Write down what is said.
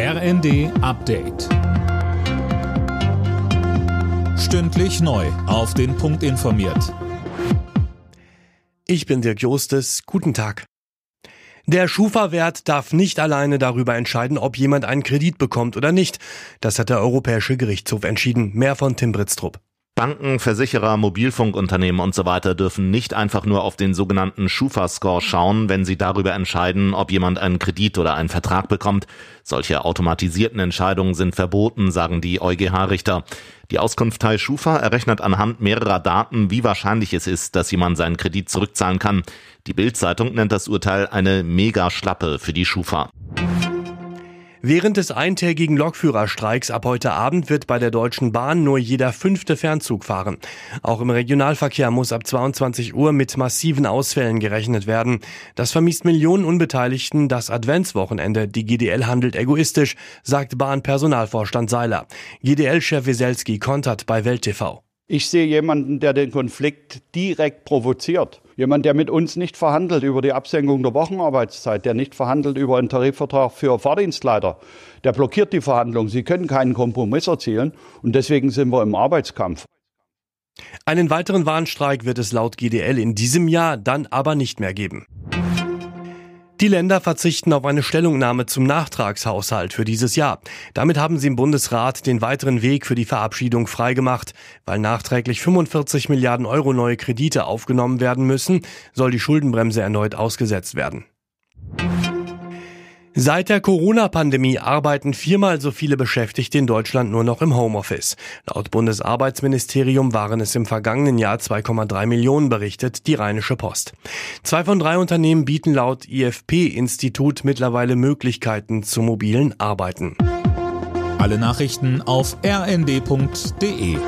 RND Update. Stündlich neu. Auf den Punkt informiert. Ich bin Dirk Jostes. Guten Tag. Der Schufa-Wert darf nicht alleine darüber entscheiden, ob jemand einen Kredit bekommt oder nicht. Das hat der Europäische Gerichtshof entschieden. Mehr von Tim Britztrup. Banken, Versicherer, Mobilfunkunternehmen und so weiter dürfen nicht einfach nur auf den sogenannten Schufa-Score schauen, wenn sie darüber entscheiden, ob jemand einen Kredit oder einen Vertrag bekommt. Solche automatisierten Entscheidungen sind verboten, sagen die EuGH-Richter. Die Auskunft Teil Schufa errechnet anhand mehrerer Daten, wie wahrscheinlich es ist, dass jemand seinen Kredit zurückzahlen kann. Die Bild-Zeitung nennt das Urteil eine Mega-Schlappe für die Schufa. Während des eintägigen Lokführerstreiks ab heute Abend wird bei der Deutschen Bahn nur jeder fünfte Fernzug fahren. Auch im Regionalverkehr muss ab 22 Uhr mit massiven Ausfällen gerechnet werden. Das vermisst Millionen Unbeteiligten das Adventswochenende. Die GDL handelt egoistisch, sagt Bahnpersonalvorstand Seiler. GDL-Chef Wieselski kontert bei Welt TV. Ich sehe jemanden, der den Konflikt direkt provoziert. Jemand, der mit uns nicht verhandelt über die Absenkung der Wochenarbeitszeit, der nicht verhandelt über einen Tarifvertrag für Fahrdienstleiter, der blockiert die Verhandlungen. Sie können keinen Kompromiss erzielen und deswegen sind wir im Arbeitskampf. Einen weiteren Warnstreik wird es laut GDL in diesem Jahr dann aber nicht mehr geben. Die Länder verzichten auf eine Stellungnahme zum Nachtragshaushalt für dieses Jahr. Damit haben sie im Bundesrat den weiteren Weg für die Verabschiedung freigemacht. Weil nachträglich 45 Milliarden Euro neue Kredite aufgenommen werden müssen, soll die Schuldenbremse erneut ausgesetzt werden. Seit der Corona-Pandemie arbeiten viermal so viele Beschäftigte in Deutschland nur noch im Homeoffice. Laut Bundesarbeitsministerium waren es im vergangenen Jahr 2,3 Millionen, berichtet die Rheinische Post. Zwei von drei Unternehmen bieten laut IFP-Institut mittlerweile Möglichkeiten zum mobilen Arbeiten. Alle Nachrichten auf rnd.de